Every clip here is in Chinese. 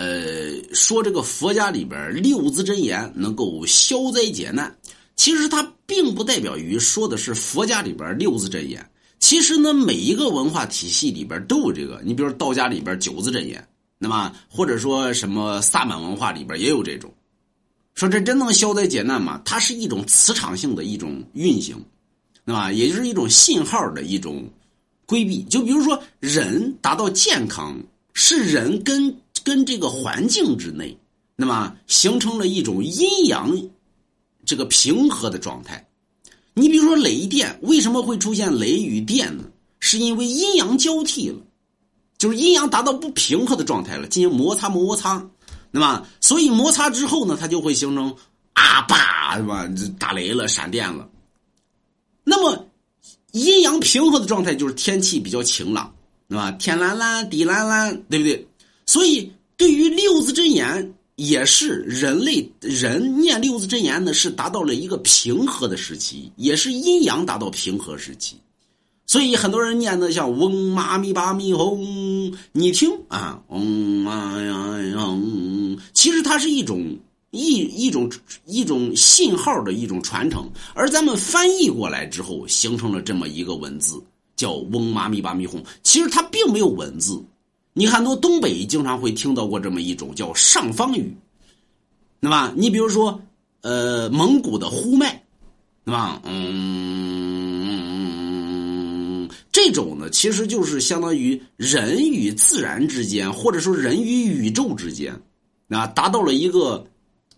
呃，说这个佛家里边六字真言能够消灾解难，其实它并不代表于说的是佛家里边六字真言。其实呢，每一个文化体系里边都有这个。你比如道家里边九字真言，那么或者说什么萨满文化里边也有这种。说这真能消灾解难吗？它是一种磁场性的一种运行，那么也就是一种信号的一种规避。就比如说，人达到健康，是人跟跟这个环境之内，那么形成了一种阴阳这个平和的状态。你比如说雷电，为什么会出现雷与电呢？是因为阴阳交替了，就是阴阳达到不平衡的状态了，进行摩擦摩擦。那么，所以摩擦之后呢，它就会形成啊吧，是吧？打雷了，闪电了。那么，阴阳平和的状态就是天气比较晴朗，对吧？天蓝蓝，地蓝蓝，对不对？所以，对于六字真言，也是人类人念六字真言呢，是达到了一个平和的时期，也是阴阳达到平和时期。所以很多人念的像嗡嘛咪吧咪吽，你听啊，嗡嘛呀呀，其实它是一种一一种一种信号的一种传承，而咱们翻译过来之后，形成了这么一个文字，叫嗡嘛咪吧咪吽。其实它并没有文字，你很多东北经常会听到过这么一种叫上方语，那么你比如说呃蒙古的呼麦，对吧？嗯。这种呢，其实就是相当于人与自然之间，或者说人与宇宙之间，啊，达到了一个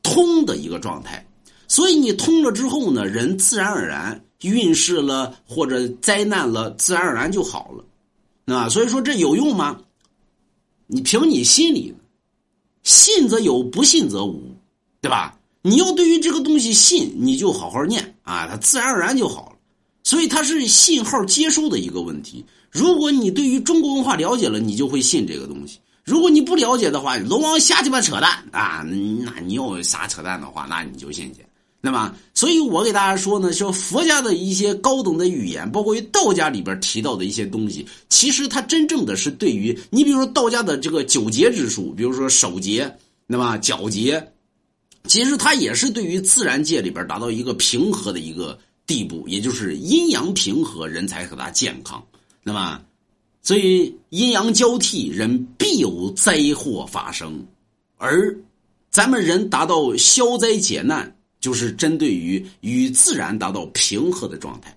通的一个状态。所以你通了之后呢，人自然而然运势了或者灾难了，自然而然就好了，啊，所以说这有用吗？你凭你心里，信则有，不信则无，对吧？你要对于这个东西信，你就好好念啊，它自然而然就好了。所以它是信号接收的一个问题。如果你对于中国文化了解了，你就会信这个东西；如果你不了解的话，龙王瞎鸡巴扯淡啊！那你要瞎扯淡的话，那你就信去。那么，所以我给大家说呢，说佛家的一些高等的语言，包括于道家里边提到的一些东西，其实它真正的是对于你，比如说道家的这个九节之术，比如说手节，那么脚节，其实它也是对于自然界里边达到一个平和的一个。地步，也就是阴阳平和，人才可达健康。那么，所以阴阳交替，人必有灾祸发生。而咱们人达到消灾解难，就是针对于与自然达到平和的状态。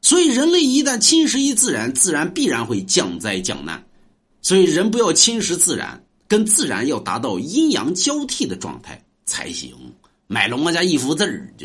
所以，人类一旦侵蚀于自然，自然必然会降灾降难。所以，人不要侵蚀自然，跟自然要达到阴阳交替的状态才行。买龙王家一幅字儿。